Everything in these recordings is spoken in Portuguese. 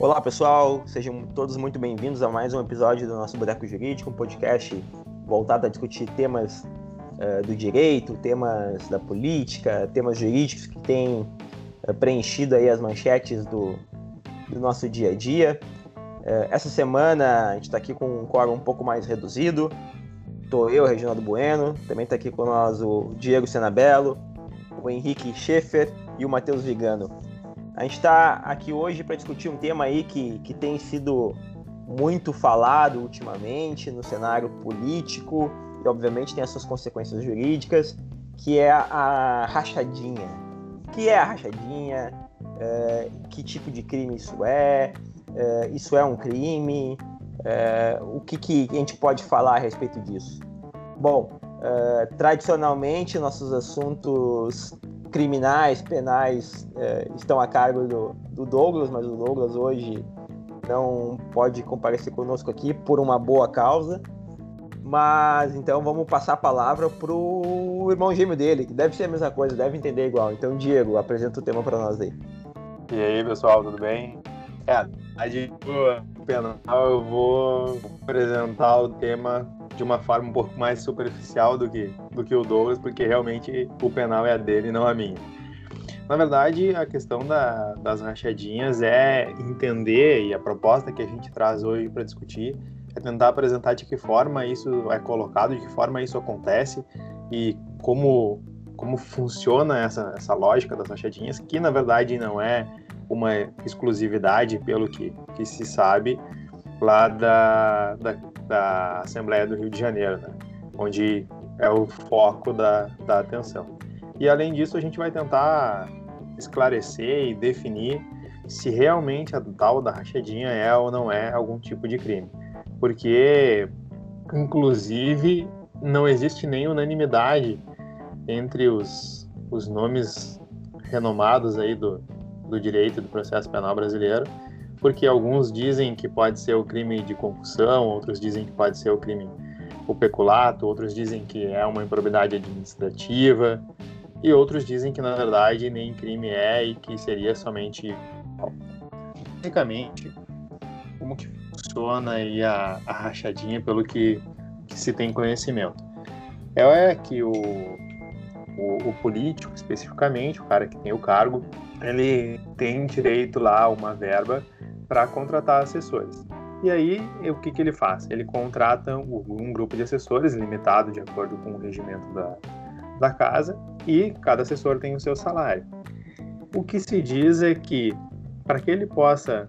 Olá pessoal, sejam todos muito bem-vindos a mais um episódio do nosso Boteco Jurídico, um podcast voltado a discutir temas uh, do direito, temas da política, temas jurídicos que têm uh, preenchido aí as manchetes do, do nosso dia a dia. Uh, essa semana a gente está aqui com um quórum um pouco mais reduzido. Estou eu, Reginaldo Bueno, também está aqui com nós o Diego Senabello, o Henrique Schaefer e o Matheus Vigano. A gente está aqui hoje para discutir um tema aí que, que tem sido muito falado ultimamente no cenário político e obviamente tem as suas consequências jurídicas, que é a, rachadinha. O que é a rachadinha? É, que tipo de crime isso é? é isso é um crime? É, o que, que, a gente pode falar a respeito disso? Bom, é, tradicionalmente nossos assuntos criminais, penais é, estão a cargo do, do Douglas, mas o Douglas hoje não pode comparecer conosco aqui por uma boa causa. Mas então vamos passar a palavra pro irmão gêmeo dele, que deve ser a mesma coisa, deve entender igual. Então, Diego, apresenta o tema para nós aí. E aí, pessoal, tudo bem? É, a gente, penal, eu vou apresentar o tema de uma forma um pouco mais superficial do que, do que o Douglas, porque realmente o penal é a dele, não a minha. Na verdade, a questão da, das rachadinhas é entender, e a proposta que a gente traz hoje para discutir é tentar apresentar de que forma isso é colocado, de que forma isso acontece e como, como funciona essa, essa lógica das rachadinhas, que na verdade não é uma exclusividade, pelo que, que se sabe, lá da, da, da Assembleia do Rio de Janeiro, né? onde é o foco da, da atenção. E além disso, a gente vai tentar esclarecer e definir se realmente a tal da rachadinha é ou não é algum tipo de crime. Porque, inclusive, não existe nem unanimidade entre os, os nomes renomados aí do, do direito do processo penal brasileiro porque alguns dizem que pode ser o crime de concussão, outros dizem que pode ser o crime o peculato, outros dizem que é uma improbidade administrativa e outros dizem que na verdade nem crime é e que seria somente basicamente como que funciona aí a, a rachadinha pelo que, que, se tem conhecimento? É que o, o, o político especificamente o cara que tem o cargo ele tem direito lá a uma verba para contratar assessores. E aí, o que, que ele faz? Ele contrata um grupo de assessores, limitado de acordo com o regimento da, da casa, e cada assessor tem o seu salário. O que se diz é que, para que ele possa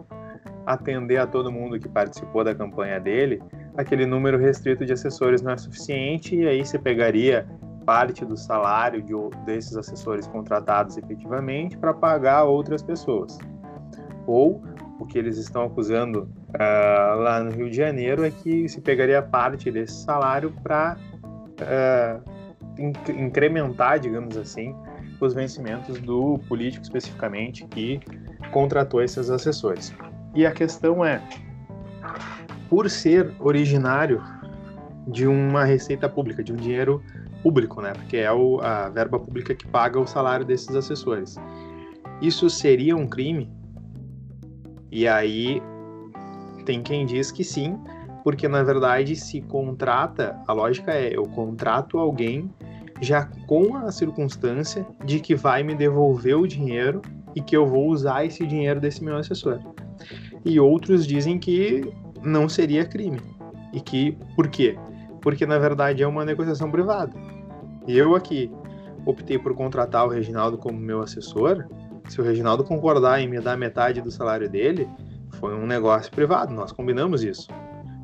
atender a todo mundo que participou da campanha dele, aquele número restrito de assessores não é suficiente, e aí você pegaria parte do salário de, desses assessores contratados efetivamente para pagar outras pessoas. Ou o que eles estão acusando uh, lá no Rio de Janeiro é que se pegaria parte desse salário para uh, ah, inc incrementar, digamos assim, os vencimentos do político especificamente que contratou esses assessores. E a questão é, por ser originário de uma receita pública, de um dinheiro público, né? Porque é o, a verba pública que paga o salário desses assessores. Isso seria um crime e aí tem quem diz que sim, porque na verdade se contrata, a lógica é eu contrato alguém já com a circunstância de que vai me devolver o dinheiro e que eu vou usar esse dinheiro desse meu assessor. E outros dizem que não seria crime. E que por quê? Porque na verdade é uma negociação privada. Eu aqui optei por contratar o Reginaldo como meu assessor, se o Reginaldo concordar em me dar metade do salário dele, foi um negócio privado, nós combinamos isso.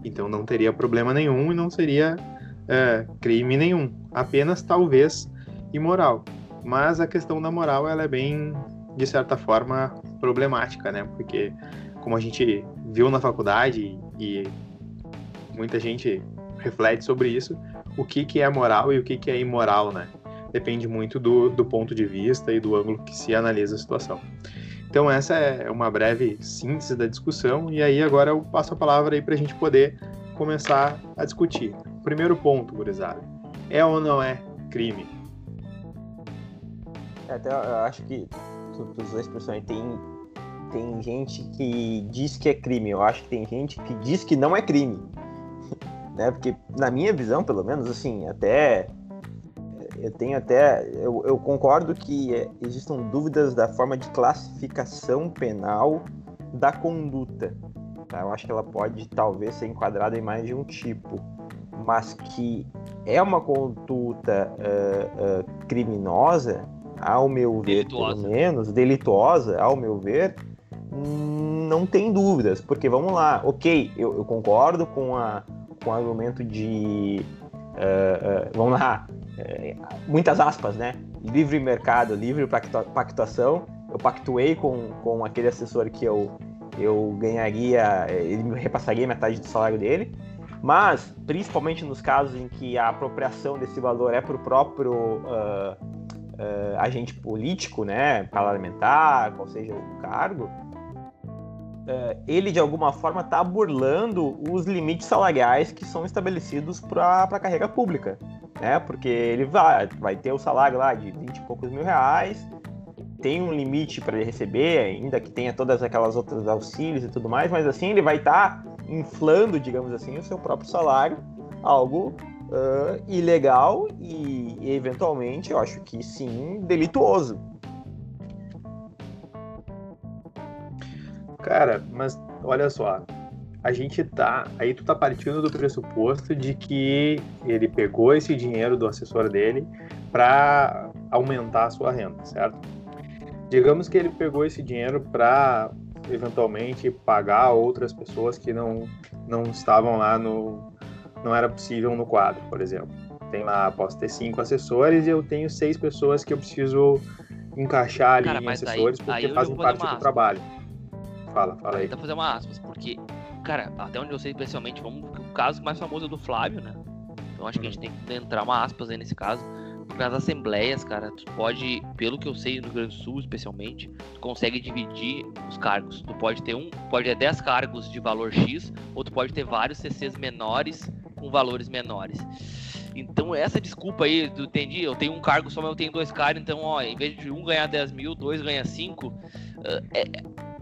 Então não teria problema nenhum e não seria é, crime nenhum, apenas talvez imoral. Mas a questão da moral ela é bem, de certa forma, problemática, né? Porque como a gente viu na faculdade e muita gente reflete sobre isso, o que, que é moral e o que, que é imoral, né? depende muito do, do ponto de vista e do ângulo que se analisa a situação. Então essa é uma breve síntese da discussão e aí agora eu passo a palavra aí para a gente poder começar a discutir. Primeiro ponto, gurizada, é ou não é crime? É, até eu acho que os dois pessoas têm tem gente que diz que é crime. Eu acho que tem gente que diz que não é crime. Né? Porque, na minha visão, pelo menos, assim, até. Eu tenho até. Eu, eu concordo que é, existam dúvidas da forma de classificação penal da conduta. Tá? Eu acho que ela pode, talvez, ser enquadrada em mais de um tipo. Mas que é uma conduta uh, uh, criminosa, ao meu ver, delituosa. pelo menos, delituosa, ao meu ver, não tem dúvidas, porque vamos lá, ok, eu, eu concordo com, a, com argumento de. Uh, uh, vamos lá, uh, muitas aspas, né? Livre mercado, livre pactuação. Eu pactuei com, com aquele assessor que eu, eu ganharia, ele me repassaria metade do salário dele. Mas, principalmente nos casos em que a apropriação desse valor é para o próprio agente político, né, parlamentar, qual seja o cargo, uh, ele de alguma forma está burlando os limites salariais que são estabelecidos para a carreira pública, né? Porque ele vai, vai ter o salário lá de 20 e poucos mil reais, tem um limite para ele receber, ainda que tenha todas aquelas outras auxílios e tudo mais, mas assim ele vai estar tá inflando, digamos assim, o seu próprio salário, algo uh, ilegal e, eventualmente, eu acho que sim, delituoso. Cara, mas olha só, a gente tá. Aí tu tá partindo do pressuposto de que ele pegou esse dinheiro do assessor dele para aumentar a sua renda, certo? Digamos que ele pegou esse dinheiro para eventualmente pagar outras pessoas que não, não estavam lá no. não era possível no quadro, por exemplo. Tem lá, posso ter cinco assessores e eu tenho seis pessoas que eu preciso encaixar ali Cara, em assessores porque aí fazem parte do trabalho. Fala, fala aí. Tentar fazer uma aspas, porque, cara, até onde eu sei, especialmente, vamos, o caso mais famoso é do Flávio, né? Então acho que a gente uhum. tem que entrar uma aspas aí nesse caso. Porque nas assembleias, cara, tu pode, pelo que eu sei no Rio Grande do Sul, especialmente, tu consegue dividir os cargos. Tu pode ter um, pode ter 10 cargos de valor X, ou tu pode ter vários CCs menores com valores menores. Então, essa desculpa aí, tu entendi, eu tenho um cargo só, mas eu tenho dois caras, então, ó, em vez de um ganhar 10 mil, dois ganha 5, é,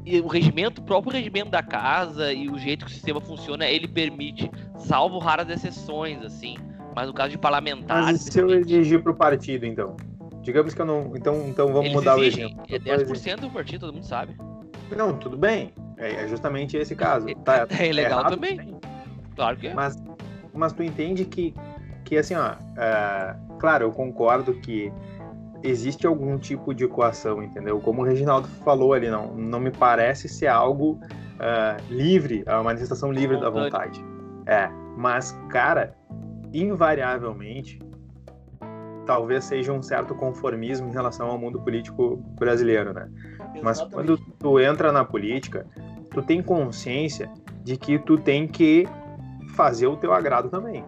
e o regimento, o próprio regimento da casa e o jeito que o sistema funciona, ele permite, salvo raras exceções, assim. Mas no caso de parlamentares. Mas se eu exigir pro partido, então? Digamos que eu não. Então, então vamos mudar exigem. o exemplo. É 10% do partido, todo mundo sabe. Não, tudo bem. É, é justamente esse caso. Tá, é legal é também. também. Claro que é. Mas, mas tu entende que, que assim, ó. Uh, claro, eu concordo que existe algum tipo de equação, entendeu? Como o Reginaldo falou ali, não, não me parece ser algo uh, livre, a manifestação livre da vontade. É, mas, cara, invariavelmente, talvez seja um certo conformismo em relação ao mundo político brasileiro, né? Exatamente. Mas quando tu entra na política, tu tem consciência de que tu tem que fazer o teu agrado também,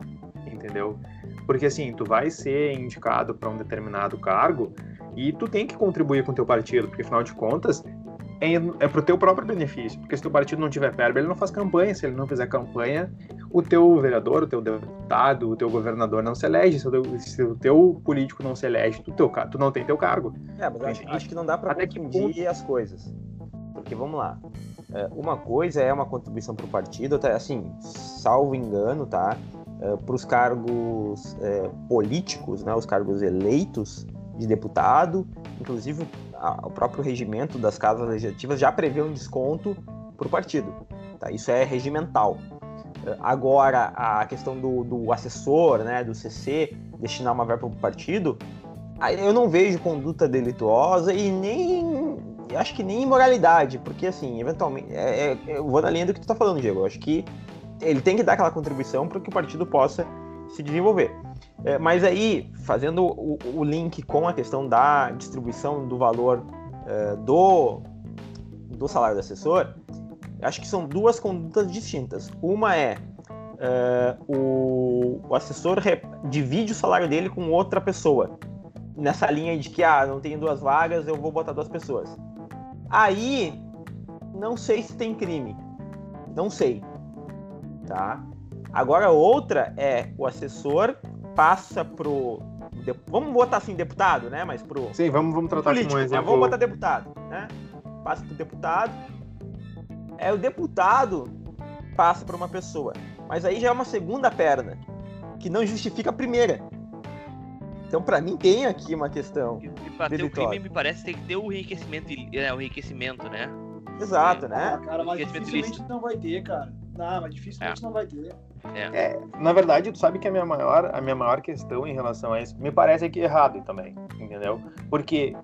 entendeu? Porque assim, tu vai ser indicado para um determinado cargo e tu tem que contribuir com o teu partido, porque afinal de contas é, é pro teu próprio benefício. Porque se teu partido não tiver verba, ele não faz campanha. Se ele não fizer campanha, o teu vereador, o teu deputado, o teu governador não se elege. Se o teu, se o teu político não se elege, tu, teu, tu não tem teu cargo. É, mas acho, acho, que não dá para confundir que... as coisas. Porque vamos lá. É, uma coisa é uma contribuição para o partido, tá? assim, salvo engano, tá? Eh, para os cargos é, políticos, né, os cargos eleitos de deputado, inclusive a, o próprio regimento das casas legislativas já prevê um desconto o partido. Tá? Isso é regimental. Eh, agora, a questão do, do assessor, né, do CC, destinar uma verba para o partido, eu não vejo conduta delituosa e nem acho que nem imoralidade, porque assim, eventualmente, é, é, eu vou na linha do que tu está falando, Diego. Eu acho que ele tem que dar aquela contribuição para que o partido possa se desenvolver. É, mas aí, fazendo o, o, link com a questão da distribuição do valor é, do, do salário do assessor, acho que são duas condutas distintas. Uma é, é o, o, assessor divide o salário dele com outra pessoa, nessa linha de que, ah, não tem duas vagas, eu vou botar duas pessoas. Aí, não sei se tem crime. Não sei tá? Agora outra é o assessor passa pro vamos botar assim deputado, né? Mas pro Sim, vamos vamos tratar político, como um exemplo. Vamos botar deputado, né? Passa pro deputado é o deputado passa para uma pessoa. Mas aí já é uma segunda perna, que não justifica a primeira. Então, para mim, tem aqui uma questão. E pra ter o crime, me parece que tem que ter o enriquecimento, é, o enriquecimento né? Exato, é. né? Cara, mas dificilmente não vai ter, cara. Não, mas dificilmente é. não vai ter. É. é. na verdade, tu sabe que a minha, maior, a minha maior questão em relação a isso me parece que é errado também, entendeu? Porque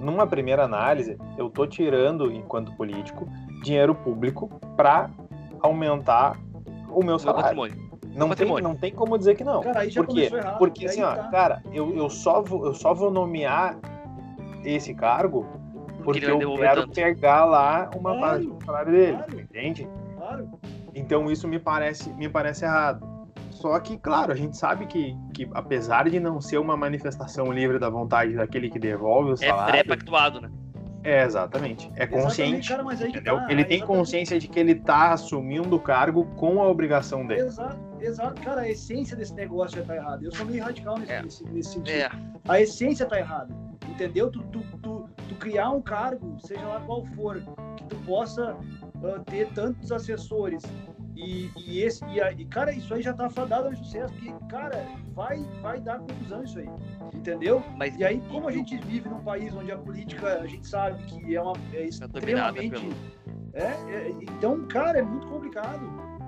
numa primeira análise, eu tô tirando, enquanto político, dinheiro público para aumentar o meu salário. Não tem, não tem como dizer que não. Cara, aí já Por quê? Errado, Porque assim, ó, tá... cara, eu, eu, só vou, eu só vou nomear esse cargo porque eu quero tanto. pegar lá uma claro, parte do salário dele, claro, entende? Claro. Então isso me parece, me parece errado. Só que, claro, a gente sabe que, que apesar de não ser uma manifestação livre da vontade daquele que devolve o é salário... É pré-pactuado, né? É, exatamente. É consciente. Cara, mas aí tá, ele tem consciência de que ele tá assumindo o cargo com a obrigação dele. Exato, exato. Cara, a essência desse negócio já tá errada. Eu sou meio radical nesse, é. nesse, nesse sentido. É. A essência tá errada. Entendeu? Tu, tu, tu, tu, criar um cargo, seja lá qual for, que tu possa uh, ter tantos assessores e, e, esse, e, e, cara, isso aí já tá fadado ao sucesso, porque, cara, vai, vai dar conclusão isso aí. Entendeu? Mas, e aí, como a gente vive num país onde a política, a gente sabe que é, uma, é extremamente. Pelo... É, é, então, cara, é muito complicado.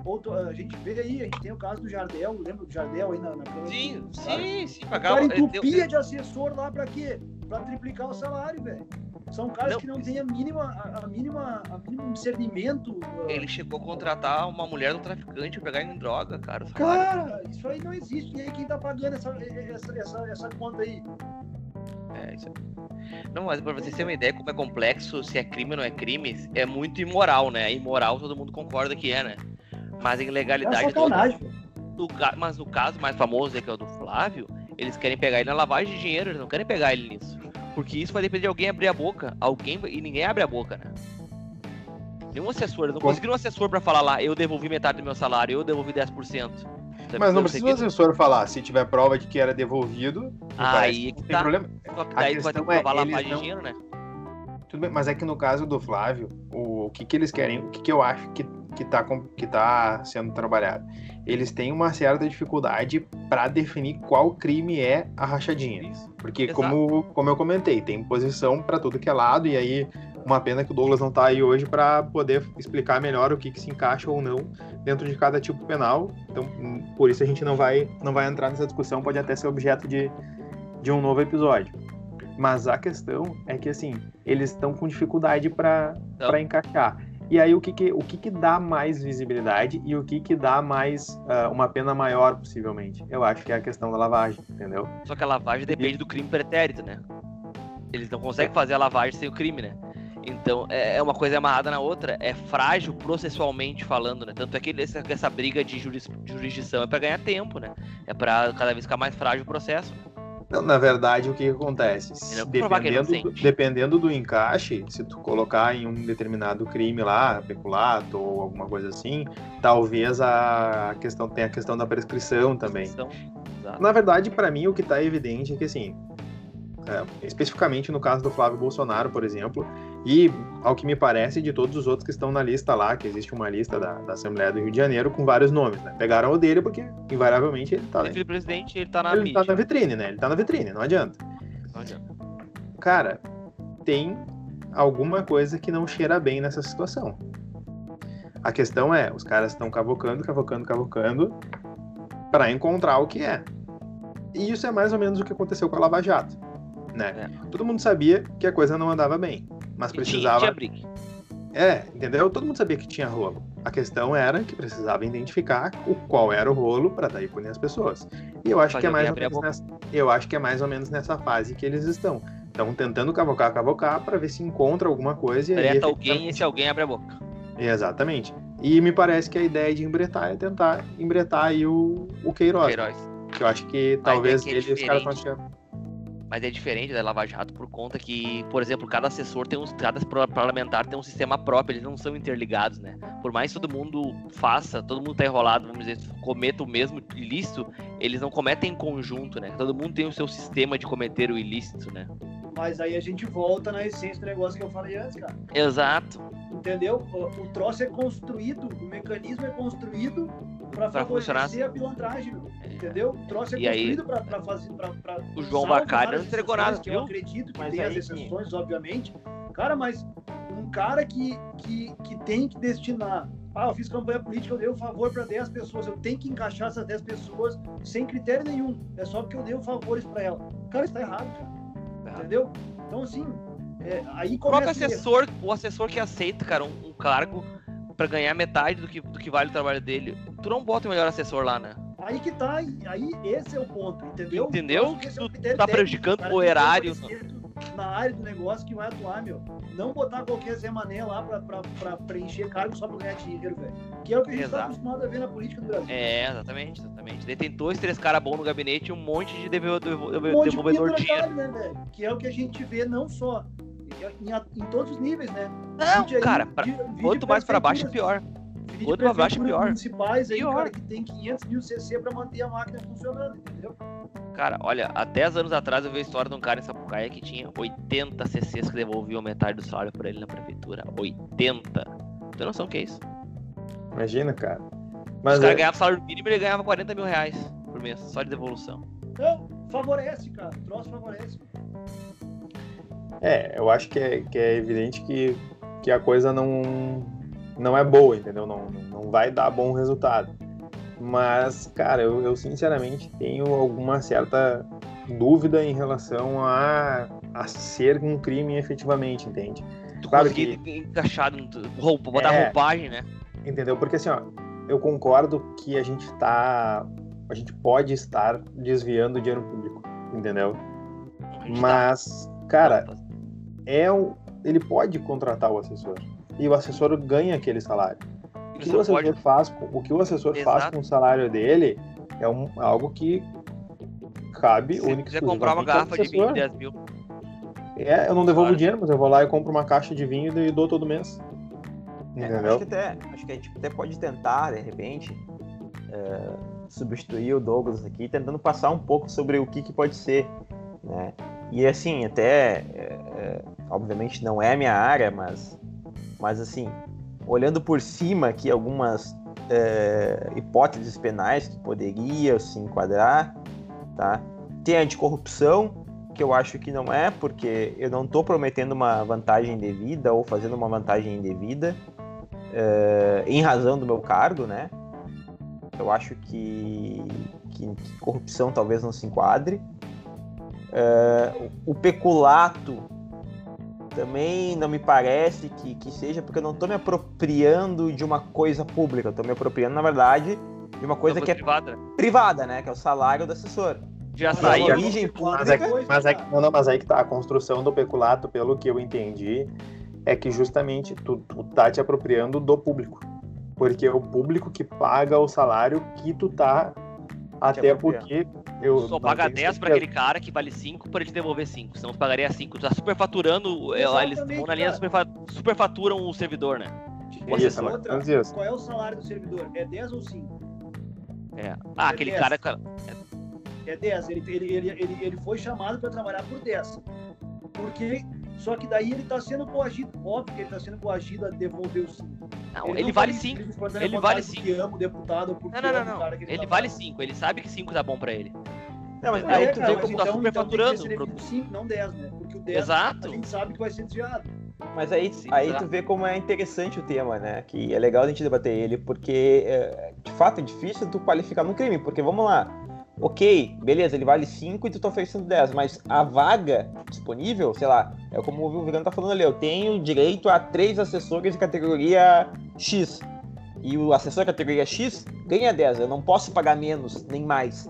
Outro, a gente vê aí, a gente tem o caso do Jardel, lembra do Jardel aí na, na Câmara? Sim, sim, sim, pagava. O cara entupia de assessor lá pra quê? Pra triplicar o salário, velho. São caras não, que não têm a mínima, a, a, mínima, a mínimo discernimento. Uh, ele chegou a contratar uma mulher do traficante pra pegar em droga, cara. Cara, isso aí não existe. E aí quem tá pagando essa, essa, essa, essa conta aí? É, isso Não, mas pra vocês terem uma ideia como é complexo, se é crime ou não é crime, é muito imoral, né? Imoral todo mundo concorda que é, né? Mas a ilegalidade... É do, mas no caso mais famoso, que é o do Flávio, eles querem pegar ele na lavagem de dinheiro, eles não querem pegar ele nisso. Porque isso vai depender de alguém abrir a boca. Alguém e ninguém abre a boca, né? Nenhum assessor, não conseguiram um assessor para falar lá, eu devolvi metade do meu salário, eu devolvi 10%. Sabe? Mas não precisa o assessor falar, se tiver prova de que era devolvido, aí que não tem tá. problema. Só que daí a vai ter que provar é, lavagem não... de dinheiro, né? Tudo bem, mas é que no caso do Flávio, o, o que, que eles querem, o que, que eu acho que, que, tá, que tá sendo trabalhado? Eles têm uma certa dificuldade para definir qual crime é a rachadinha. Porque, como, como eu comentei, tem posição para tudo que é lado, e aí uma pena que o Douglas não está aí hoje para poder explicar melhor o que, que se encaixa ou não dentro de cada tipo penal. Então, por isso a gente não vai, não vai entrar nessa discussão, pode até ser objeto de, de um novo episódio. Mas a questão é que, assim, eles estão com dificuldade para encaixar. E aí, o que, que, o que, que dá mais visibilidade e o que, que dá mais uh, uma pena maior, possivelmente? Eu acho que é a questão da lavagem, entendeu? Só que a lavagem depende do crime pretérito, né? Eles não conseguem fazer a lavagem sem o crime, né? Então, é, é uma coisa amarrada na outra, é frágil processualmente falando, né? Tanto é que essa, essa briga de jurisdição é para ganhar tempo, né? É para cada vez ficar mais frágil o processo. Na verdade, o que acontece? Dependendo, dependendo do encaixe, se tu colocar em um determinado crime lá, peculato ou alguma coisa assim, talvez a questão tenha a questão da prescrição também. Na verdade, para mim, o que está evidente é que, assim, é, especificamente no caso do Flávio Bolsonaro, por exemplo, e, ao que me parece, de todos os outros que estão na lista lá, que existe uma lista da, da Assembleia do Rio de Janeiro com vários nomes, né? Pegaram o dele porque, invariavelmente, ele tá... Ele presidente, ele tá na Ele mídia. tá na vitrine, né? Ele tá na vitrine, não adianta. Não adianta. Cara, tem alguma coisa que não cheira bem nessa situação. A questão é, os caras estão cavocando, cavocando, cavocando para encontrar o que é. E isso é mais ou menos o que aconteceu com a Lava Jato, né? É. Todo mundo sabia que a coisa não andava bem mas precisava. Tinha É, entendeu? Todo mundo sabia que tinha rolo. A questão era que precisava identificar o qual era o rolo para daí punir as pessoas. E eu acho que é mais ou menos nessa, eu acho que é mais ou menos nessa fase que eles estão. Estão tentando cavocar, cavocar para ver se encontra alguma coisa e aí, alguém e esse alguém abre a boca. Exatamente. E me parece que a ideia de embretar é tentar embretar aí o, o Queiroz. Queiroz. Que eu acho que talvez é que é ele, os caras estão mas é diferente da Lava Jato por conta que, por exemplo, cada assessor tem um, cada parlamentar tem um sistema próprio, eles não são interligados, né? Por mais que todo mundo faça, todo mundo tá enrolado, vamos dizer, cometa o mesmo ilícito, eles não cometem em conjunto, né? Todo mundo tem o seu sistema de cometer o ilícito, né? Mas aí a gente volta na essência do negócio que eu falei antes, cara. Exato. Entendeu? O, o troço é construído, o mecanismo é construído para Pra funcionar favorecer a pilantragem, meu. entendeu? O troço é E aí- construído para fazer. Pra, pra, O João várias não entregou nada, que Eu viu? acredito que Mas tem aí as exceções, obviamente. Cara, mas um cara que, que, que tem que destinar. Ah, eu fiz campanha política, eu dei um favor para 10 pessoas. Eu tenho que encaixar essas 10 pessoas sem critério nenhum. É só porque eu dei favores para ela. Cara, isso tá errado, cara. Tá. Entendeu? Então, assim, é, aí começa o assessor, o assessor que aceita, cara, um, um cargo pra ganhar metade do que, do que vale o trabalho dele, tu não bota o melhor assessor lá, né? Aí que tá, aí esse é o ponto, entendeu? Entendeu? Que é Tu tá prejudicando cara o erário. Na área do negócio que vai atuar, meu. Não botar qualquer Zé Mané lá pra, pra, pra preencher cargo só pra ganhar dinheiro, velho. Que é o que a gente tá Exato. acostumado a ver na política do Brasil. É, exatamente, exatamente. Daí tem dois, três caras bons no gabinete e um monte de devolvedor, um monte de devolvedor dinheiro. né? Que é o que a gente vê não só em, em- todos os níveis, né? Não, aí, cara, pra- vide quanto mais pra baixo, pior. vide quanto pra baixo, pior. municipais aí, Pior. cara, que tem 500 mil CC pra manter a máquina funcionando, entendeu? Cara, olha, há 10 anos atrás eu vi a história de um cara em Sapucaia que tinha 80 CCs que devolviam metade do salário pra ele na prefeitura. 80. Tu tem noção o que é isso? Imagina, cara. Os Mas caras é, ganhavam salário mínimo e ele ganhava 40 mil reais por mês, só de devolução. Então, favorece, cara. O troço favorece. É, eu acho que é, que é evidente que, que a coisa não, não é boa, entendeu? Não, não vai dar bom resultado. Mas, cara, eu, eu sinceramente tenho alguma certa dúvida em relação a, a ser um crime efetivamente, entende? Tu Claro encaixar, no- roupa, botar É. roupagem, né? Entendeu? Porque assim, ó, eu concordo que a gente tá. A gente pode estar desviando dinheiro público, entendeu? Gente Mas, tá- cara, é o, ele pode contratar o assessor. E o assessor ganha aquele salário. O que o assessor pode- faz, com- o que o assessor faz Exato. com o salário dele é um, algo que cabe Se única quiser comprar uma garrafa de vinho de 10 mil, É, eu não devolvo Claro. o dinheiro, mas eu vou lá e compro uma caixa de vinho e dou todo mês. É, acho, que até, acho que a gente até pode tentar, de repente, é, substituir o Douglas aqui, tentando passar um pouco sobre o que, que pode ser. Né? E assim, até, é, é, obviamente não é minha área, mas, mas assim, olhando por cima aqui algumas é, hipóteses penais que poderiam se enquadrar, tá? Tem a anticorrupção, que eu acho que não é, porque eu não estou prometendo uma vantagem indevida ou fazendo uma vantagem indevida eh, em razão do meu cargo, né? Eu acho que, que, que corrupção talvez não se enquadre. Eh, o, peculato também não me parece que, que seja, porque eu não estou me apropriando de uma coisa pública, estou me apropriando, na verdade, de uma coisa que é privada. privada, né? Que é o salário do assessor. Já Mas saiu. a origem Mas é, pública. que- mas, é que, não, não, mas aí que tá, a construção do peculato, pelo que eu entendi, é que justamente tu, tu tá te apropriando do público. Porque é o público que paga o salário que tu tá, até porque eu Só paga tenho 10 pra certeza. aquele cara que vale 5 pra ele te devolver 5. Senão tu pagaria 5. Tu tá superfaturando. é, Eles vão na linha superfaturam o servidor, né? O Isso, assessor. mais ou menos isso. Qual é o salário do servidor? É 10 ou 5? É. Ah, aquele dez. cara. É 10. Ele, ele, ele, ele, ele foi chamado para trabalhar por 10. Porque. Só que daí ele está sendo coagido. Óbvio que ele está sendo coagido a devolver os 5. Não, ele vale 5. Ele vale Porque ama o deputado ou porque Não, não, não, não. cara que Ele tá vale falando. 5. Ele sabe que 5 tá bom pra ele. Não, mas Aí É, tu cara, vê como tá então, superfaturando, Então tem ser produto. 5, não 10, né? Porque o 10 Exato. a gente sabe que vai ser desviado. Mas aí, Sim, aí tá. tu vê como é interessante o tema, né? Que é legal a gente debater ele, porque é, de fato é difícil tu qualificar no crime, porque vamos lá. Ok, beleza, ele vale 5 e tu tá oferecendo 10, mas a vaga disponível, sei lá, é como o Vigano tá falando ali, eu tenho direito a três assessores de categoria X. E o assessor de categoria X ganha 10, eu não posso pagar menos, nem mais.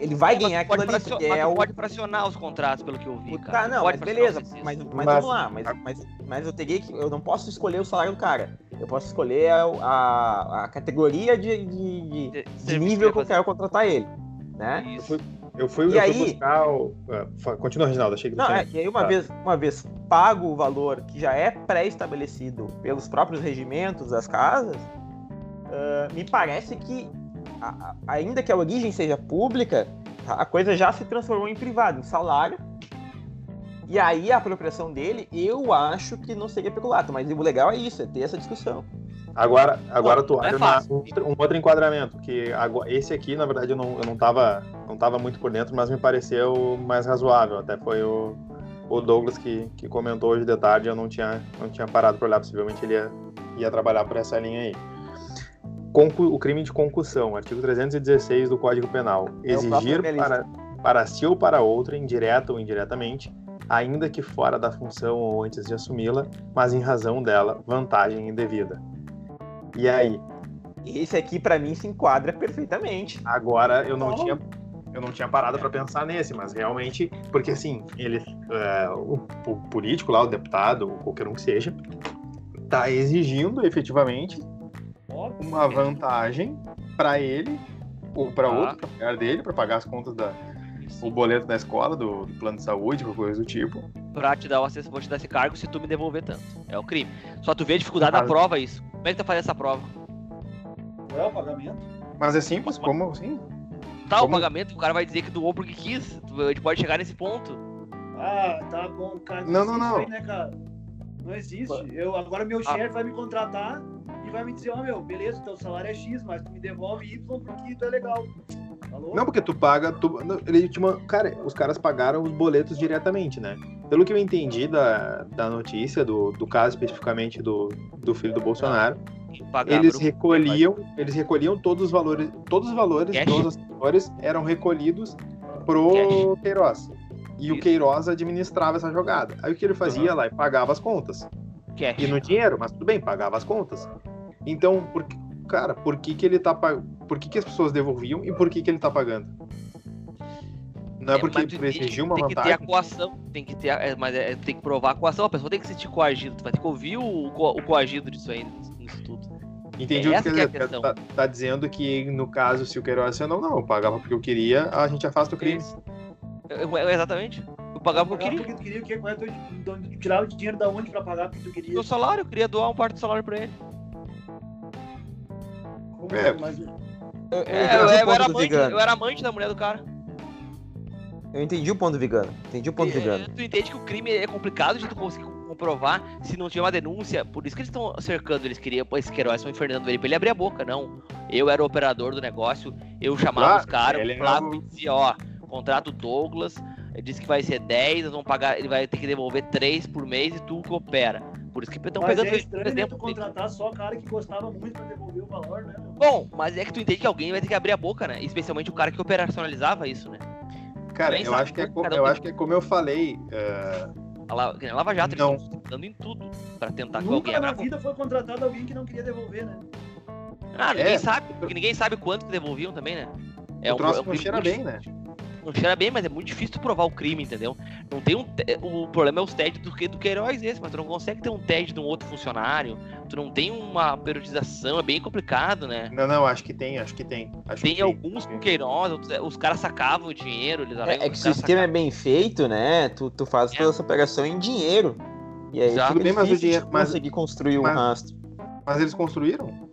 Ele vai É, mas ganhar aquilo ali, porque mas é o pode fracionar os contratos, pelo que eu vi, cara. Tá, não, pode mas beleza, mas, mas, Mas- vamos lá, mas, mas, mas eu teria que. Eu não posso escolher o salário do cara. Eu posso escolher a, a, a categoria de, de, de- De- nível que eu quero contratar ele. Né? Isso. Eu fui, E eu fui aí- buscar o. fa- Continua, Reginaldo, achei que Não, tinha- é, e aí uma vez, uma vez pago o valor que já é pré-estabelecido pelos próprios regimentos das casas, ah, me parece que, a- ainda que a origem seja pública, a coisa já se transformou em privado, em salário. E aí a apropriação dele, eu acho que não seria peculato, mas o legal é isso, é ter essa discussão. Agora, agora tu Não é uma- um, outro- enquadramento, que agora, esse aqui, na verdade, eu não, eu não, tava, não tava muito por dentro, mas me pareceu mais razoável. Até foi o, o Douglas que, que comentou hoje de tarde, eu não tinha, não tinha parado para olhar, possivelmente ele ia, ia trabalhar por essa linha aí. Concu- o crime de concussão, artigo 316 do Código Penal. É Exigir penalista. para, para si ou para outra, indireta ou indiretamente, ainda que fora da função ou antes de assumi-la, mas em razão dela, vantagem indevida. E aí, Esse aqui, pra mim, se enquadra perfeitamente. agora eu não Bom. tinha eu não tinha parado para pensar nesse, mas realmente, porque assim, ele é, o, o político lá, o deputado, ou qualquer um que seja, tá exigindo efetivamente Óbvio. uma vantagem para ele ou para Ah. outro, para mulher dele, para pagar as contas da o boleto da escola, do, do plano de saúde, qualquer coisa do tipo. Pra te dar o acesso, vou te dar esse cargo se tu me devolver tanto. É o crime. Só tu vê a dificuldade Ah. da prova, isso. Como é que tu faz essa prova? Qual é o pagamento? Mas é simples, como assim? Tá, o Como- pagamento, o cara vai dizer que doou porque quis. A gente pode chegar nesse ponto. Ah, tá bom, cara. Não, não, existe não. Aí, né, cara? Não existe. Eu, agora meu Ah. chefe vai me contratar e vai me dizer, ó, meu, beleza, teu salário é X, mas tu me devolve Y porque tu é legal. Falou? Não, porque tu paga. Tu, ele, te cara, os caras pagaram os boletos diretamente, né? Pelo que eu entendi da, da notícia, do, do caso especificamente do, do filho do Bolsonaro, eles o- recolhiam, eles recolhiam todos os valores, todos os valores Cash? dos assessores eram recolhidos pro Cash. Queiroz. E o Isso. Queiroz administrava essa jogada. Aí o que ele fazia Uhum. lá e pagava as contas. Cash. E no dinheiro, mas tudo bem, pagava as contas. Então, por, cara, por que que ele tá pag... por que que as pessoas devolviam e por que que ele tá pagando? Não é, porque mas tu que uma tem que ter vantagem. a coação, tem que ter, a- é, mas é, tem que provar a coação, a pessoa tem que se sentir coagido, tu vai ter que ouvir o, co- o coagido disso aí, nisso tudo. Entendi o essa que que é questão. tá, tá dizendo que no caso se o Queiroz não, não, eu pagava porque eu queria, a gente afasta o crime. Eu- eu- exatamente. Eu pagava porque eu queria. Porque tu queria o quê? Qual é teu, então, tu tirava o dinheiro da onde pra pagar porque tu queria? Meu salário, eu queria doar um parte do salário pra ele. Como É. Mas, Eu, É, eu eu, o eu era amante, eu era amante da mulher do cara. Eu entendi o ponto do Vigano. Entendi o ponto E, Vigano. eh, Tu entende que o crime é complicado de tu conseguir comprovar se não tiver uma denúncia. Por isso que eles estão cercando. Eles queriam, pô, esse Queiroz foi infernando ele pra ele abrir a boca. Não. Eu era o operador do negócio, eu chamava Claro, os caras, ele o Flávio é dizia, ó, contrato Douglas, ele disse que vai ser 10, nós vamos pagar, ele vai ter que devolver 3 por mês e tu que opera. Por isso que estão pegando é estranho por né, exemplo. tu contratar só cara que gostava muito pra devolver o valor, né? Bom, mas é que tu entende que alguém vai ter que abrir a boca, né? Especialmente o cara que operacionalizava isso, né? Cara, eu acho que é, como um eu acho que é como eu falei, é, A Lava Jato, Não. eles estão dando em tudo pra tentar que alguém Nunca na vida foi contratado alguém que não queria devolver, né? Ah, ninguém É. sabe, porque ninguém sabe quanto que devolviam também, né? É o troço não crime cheira muito bem, né? Não cheira bem, mas é muito difícil tu provar o crime, entendeu? Não tem um. te- O problema é os TED do, que- do Queiroz esse, mas tu não consegue ter um TED de um outro funcionário. Tu não tem uma periodização, é bem complicado, né? Não, não, acho que tem, acho que tem. Acho Tem que alguns com Queiroz, outros- é, os caras sacavam o dinheiro, eles É, é que o sistema é bem feito, né? Tu, tu faz toda É. essa operação em dinheiro. E aí Exato. bem, mas o dinheiro- mas- conseguir construir um mas- rastro. Mas eles construíram?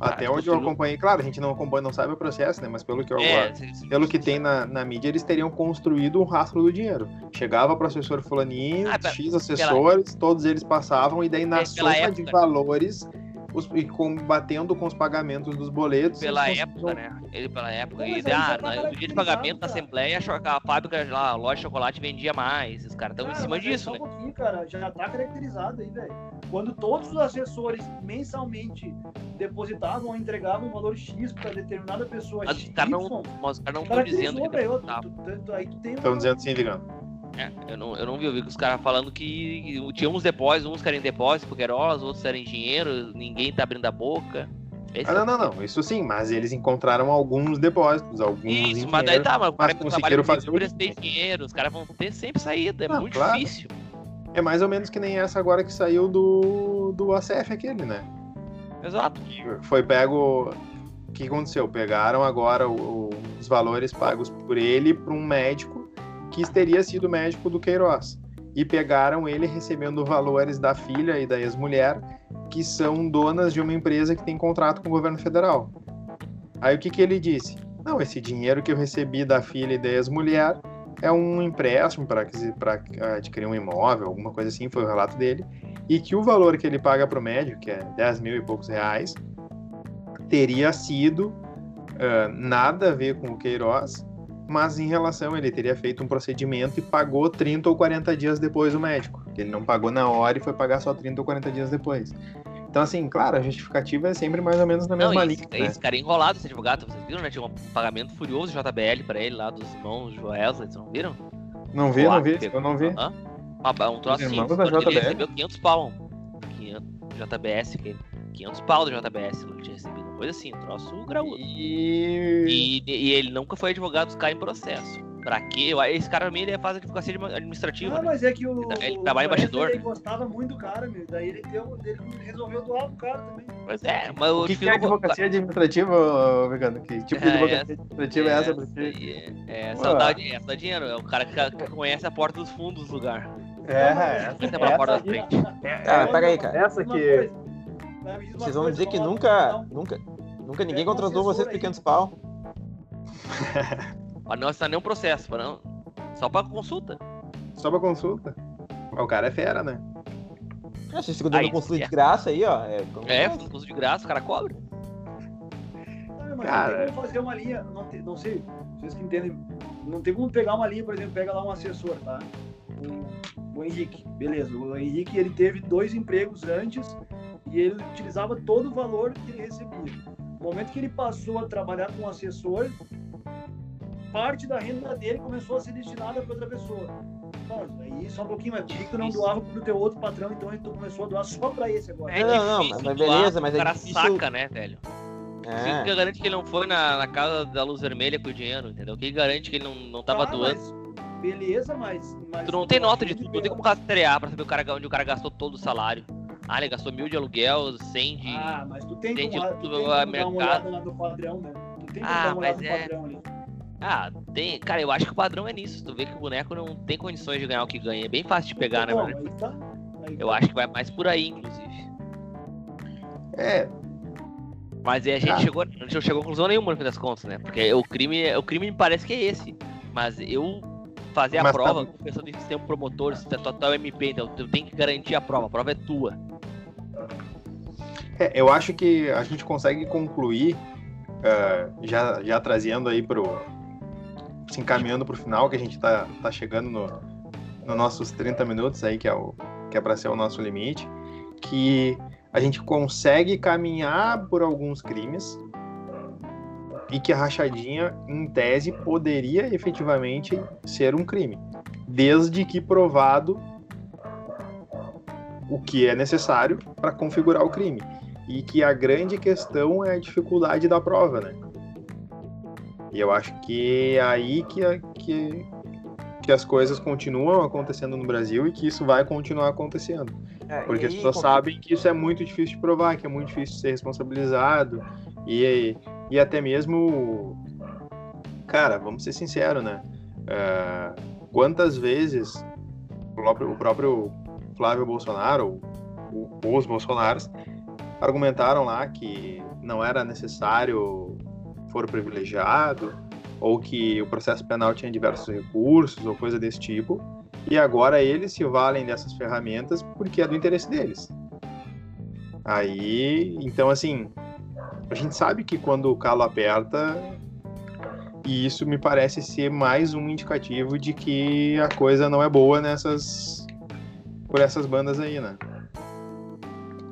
Até onde eu acompanhei, claro, a gente não acompanha, não sabe o processo, né? Mas pelo que eu É, pelo que tem na, na mídia, eles teriam construído um rastro do dinheiro. Chegava para o assessor fulaninho, Ah, pera- X assessores, todos eles passavam, e daí na É, pela soma de época. valores, os, e combatendo com os pagamentos dos boletos. Pela época, né? Ele pela época. Não, E ah, tá no dia de pagamento da. Assembleia, a a fábrica lá, a loja de chocolate vendia mais. Os caras estão em cima disso, só né? Um pouquinho, cara, já tá caracterizado aí, velho. Quando todos os assessores mensalmente depositavam ou entregavam um valor X para determinada pessoa Mas os X, caras não, mas os caras não estão dizendo que Estão uma- dizendo sim, ligando. É, eu não, eu não vi, eu vi os caras falando que tinha uns depósitos, uns querem depósito Queiroz, outros querem dinheiro, ninguém tá abrindo a boca. Ah, não, não, não. Isso sim, mas eles encontraram alguns depósitos, alguns Isso, mas daí tá, mas que conseguiram fazer o dinheiro, os caras vão ter sempre saída, é Não, muito claro. difícil. É mais ou menos que nem essa agora que saiu do, do ACF aquele, né? Exato. foi pego. O que aconteceu? Pegaram agora o- os valores pagos por ele para um médico que teria sido médico do Queiroz. E pegaram ele recebendo valores da filha e da ex-mulher, que são donas de uma empresa que tem contrato com o governo federal. Aí o que, que ele disse? Não, esse dinheiro que eu recebi da filha e da ex-mulher é um empréstimo para adquirir um imóvel, alguma coisa assim, foi o relato dele, e que o valor que ele paga para o médico, que é 10 mil e poucos reais, teria sido uh, nada a ver com o Queiroz, mas em relação, ele teria feito um procedimento e pagou 30 ou 40 dias depois o médico. Ele não pagou na hora e foi pagar só 30 ou 40 dias depois. Então, assim, claro, a justificativa é sempre mais ou menos na mesma linha. Esse, né? esse cara é enrolado, esse advogado, vocês viram, né? Tinha um pagamento furioso de JBL pra ele lá dos irmãos Joel, vocês não viram? Não vi, não vi, eu não vi. Ah, um troço assim, ele recebeu 500 pau. 500 JBS, 500 pau do JBS ele tinha recebido. Coisa assim, um troço graúdo. E... e... E, ele nunca foi advogado dos caras em processo. Pra quê? Esse cara também ele faz advocacia administrativa. Ah, né? mas é que o. Ele, ele trabalha em bastidor. Ele gostava muito do cara, meu. Daí ele, deu, ele resolveu doar pro cara também. Pois é, mas o. que, que é advocacia administrativa, Vegano? Que tipo de é, advocacia é, administrativa é, essa pra ti? É, é saudade, é, só dinheiro. É o cara que, que conhece a porta dos fundos do lugar. É, é. Essa, pra porta da frente. Cara, pega aí, cara. Essa que. Vocês vão dizer que nunca, nunca, nunca ninguém contratou vocês 500 pau? Mas não assinar nenhum processo, não. Só pra consulta. Só pra consulta. O cara é fera, né? É, vocês ficam dando consulta é. de graça aí, ó. É, é consulta de graça, o cara cobra. Ah, mas cara... não tem como fazer uma linha, não, tem, não sei, vocês que entendem, não tem como pegar uma linha, por exemplo, pega lá um assessor, tá? O, o Henrique, beleza. O Henrique, ele teve dois empregos antes e ele utilizava todo o valor que ele recebia. No momento que ele passou a trabalhar com um assessor, parte da renda dele começou a ser destinada para outra pessoa. Aí só um pouquinho, mas por que tu não doava pro teu outro patrão, então tu começou a doar só pra esse agora? É não, não, mas beleza, mas é O cara difícil... saca, né, velho? É. Quem garante que ele não foi na, na casa da luz vermelha com o dinheiro, entendeu? Quem garante que ele não, não tava tá, doando? Mas, beleza, mas, mas. Tu não tem nota de tudo, não tem como rastrear pra saber o cara, onde o cara gastou todo o salário. Ah, ele gastou mil de aluguel, cem de. Ah, mas tu tem, como, de, tu tem como mercado. dar uma olhada lá do padrão, né? Tu tem como ah, dar uma olhada é... no padrão ali. Ah, tem. Cara, eu acho que o padrão é nisso. Tu vê que o boneco não tem condições de ganhar o que ganha. É bem fácil de pegar, né, mano? Tá, eu tá. acho que vai mais por aí, inclusive. É. Mas aí a gente ah. chegou, a gente não chegou a conclusão nenhuma no fim das contas, né? Porque o crime, o crime me parece que é esse. Mas eu fazer a Mas tá prova, tá... pensando em ter um promotor, se é total MP, então tu tem que garantir a prova. A prova é tua. É, eu acho que a gente consegue concluir, uh, já, já trazendo aí pro, se encaminhando para o final, que a gente está tá chegando nos no nossos 30 minutos aí, que é, o, que é para ser o nosso limite, que a gente consegue caminhar por alguns crimes e que a rachadinha, em tese, poderia efetivamente ser um crime, desde que provado o que é necessário para configurar o crime. E que a grande questão é a dificuldade da prova, né? E eu acho que é aí que, que, que as coisas continuam acontecendo no Brasil e que isso vai continuar acontecendo. É, Porque as pessoas sabem que isso é muito difícil de provar, que é muito difícil de ser responsabilizado. E, e até mesmo. Cara, vamos ser sinceros, né? Uh, quantas vezes o próprio, o próprio Flávio Bolsonaro, ou, os Bolsonaros, argumentaram lá que não era necessário for privilegiado, ou que o processo penal tinha diversos recursos, ou coisa desse tipo, e agora eles se valem dessas ferramentas porque é do interesse deles. Aí, então assim, a gente sabe que quando o calo aperta, e isso me parece ser mais um indicativo de que a coisa não é boa nessas por essas bandas aí, né?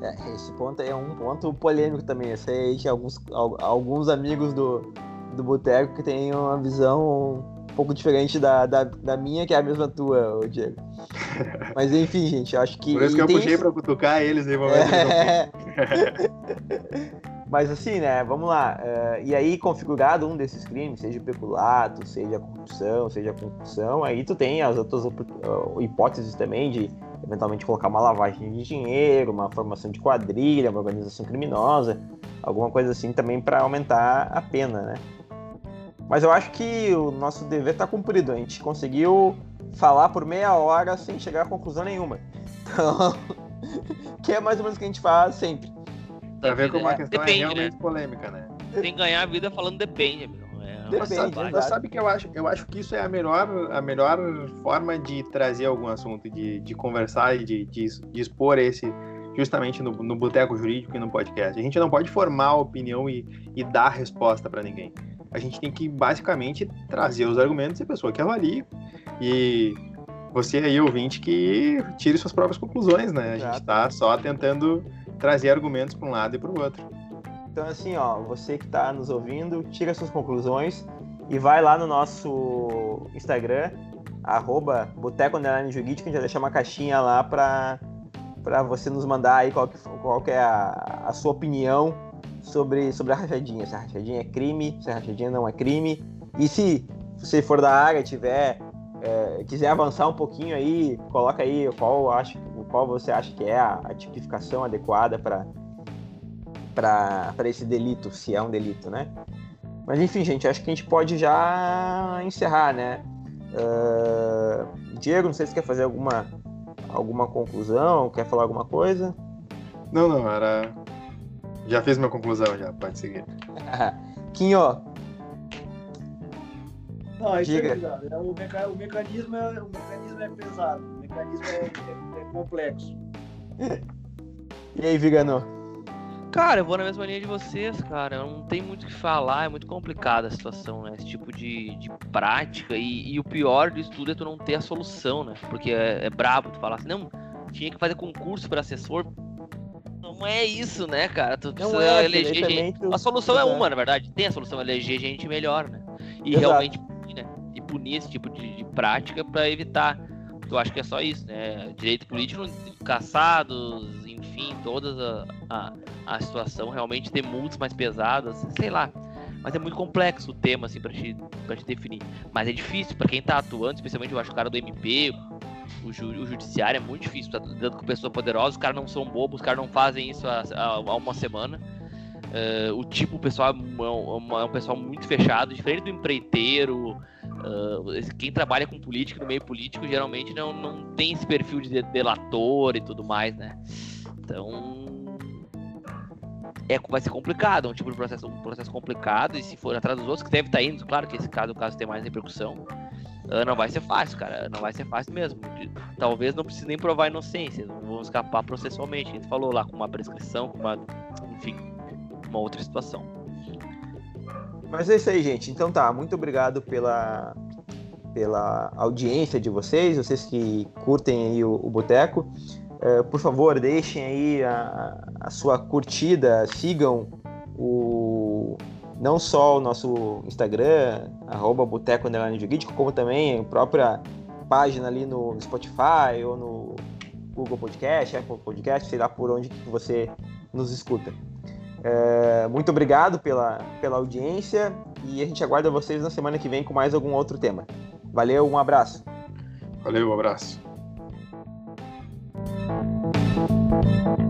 É, esse ponto é um ponto polêmico também. Esse aí tinha alguns, alguns amigos do, do Boteco que têm uma visão um pouco diferente da, da, da minha, que é a mesma tua, Diego. Mas enfim, gente, eu acho que. Por isso que eu puxei isso... pra cutucar eles aí, é... Mas assim, né, vamos lá. Uh, e aí, configurado um desses crimes, seja peculato, seja corrupção, seja concussão, aí tu tem as outras hipóteses também de eventualmente colocar uma lavagem de dinheiro, uma formação de quadrilha, uma organização criminosa, alguma coisa assim também para aumentar a pena, né? Mas eu acho que o nosso dever está cumprido. A gente conseguiu falar por meia hora sem chegar a conclusão nenhuma. Então, que é mais ou menos o que a gente faz sempre. Pra ver como a questão é Depende, é realmente né? polêmica, né? Tem que ganhar a vida falando depende, amigo. É, Depende, mas, sabe, mas sabe que eu acho, eu acho que isso é a melhor, a melhor forma de trazer algum assunto, de, de conversar e de, de, de expor esse justamente no, no boteco jurídico e no podcast. A gente não pode formar a opinião e, e dar resposta para ninguém. A gente tem que basicamente trazer os argumentos e a pessoa que avalie. E você aí, ouvinte, que tire suas próprias conclusões, né? A gente está só tentando trazer argumentos para um lado e para o outro. Então, assim, ó, você que está nos ouvindo, tira suas conclusões e vai lá no nosso Instagram, arroba Boteco Jurídico, a gente vai deixar uma caixinha lá para para você nos mandar aí qual que, qual que é a, a, sua opinião sobre, sobre a rachadinha. Se a rachadinha é crime, se a rachadinha não é crime. E se você for da área, tiver é, quiser avançar um pouquinho aí, coloca aí qual, acho, qual você acha que é a, a tipificação adequada para para esse delito, se é um delito, né? Mas enfim, gente, acho que a gente pode já encerrar, né? Uh, Diego, não sei se quer fazer alguma, alguma conclusão, quer falar alguma coisa? Não, não, era. Já fiz minha conclusão, já, pode seguir. Quinho. Não, isso Diga. é. É, o, meca... o, mecanismo é... o mecanismo é pesado, o mecanismo é, é, é complexo. E aí, Vigano? Cara, eu vou na mesma linha de vocês, cara. Não tem muito o que falar, é muito complicada a situação, né? Esse tipo de, de prática. E, e, o pior disso tudo é tu não ter a solução, né? Porque é, é brabo tu falar assim, não, tinha que fazer concurso para assessor. Não é isso, né, cara? Tu precisa é, eleger gente. Tu... A solução é uma, na verdade. Tem a solução, eleger gente melhor, né? E Exato. realmente punir, né? E punir esse tipo de, de prática para evitar. Eu acho que é só isso, né? Direito político, caçados, enfim, toda a, a, a, situação, realmente ter multas mais pesadas, sei lá. Mas é muito complexo o tema, assim, pra te, pra te definir. Mas é difícil, para quem tá atuando, especialmente eu acho o cara do MP, o, ju, o judiciário é muito difícil, tá lidando com pessoas poderosas, os caras não são bobos, os caras não fazem isso há, há uma semana. Uh, o tipo o pessoal é um, é um, pessoal muito fechado, diferente do empreiteiro. Uh, quem trabalha com política, no meio político, geralmente não, não tem esse perfil de delator e tudo mais, né? Então é, vai ser complicado, é um tipo de processo, um processo complicado, e se for atrás dos outros, que deve estar tá indo, claro que esse caso, o caso tem mais repercussão, uh, não vai ser fácil, cara, não vai ser fácil mesmo. Talvez não precise nem provar inocência, não vão escapar processualmente, a gente falou lá, com uma prescrição, com uma, enfim, uma outra situação. Mas é isso aí, gente. Então tá, muito obrigado pela, pela audiência de vocês, vocês que curtem aí o, o Boteco. Uh, por favor, deixem aí a, a, sua curtida, sigam o não só o nosso Instagram, arroba Boteco Jurídico, como também a própria página ali no Spotify ou no Google Podcast, Apple Podcast, sei lá por onde que você nos escuta. Uh, muito obrigado pela, pela audiência e a gente aguarda vocês na semana que vem com mais algum outro tema. Valeu, um abraço. Valeu, um abraço. Thank you.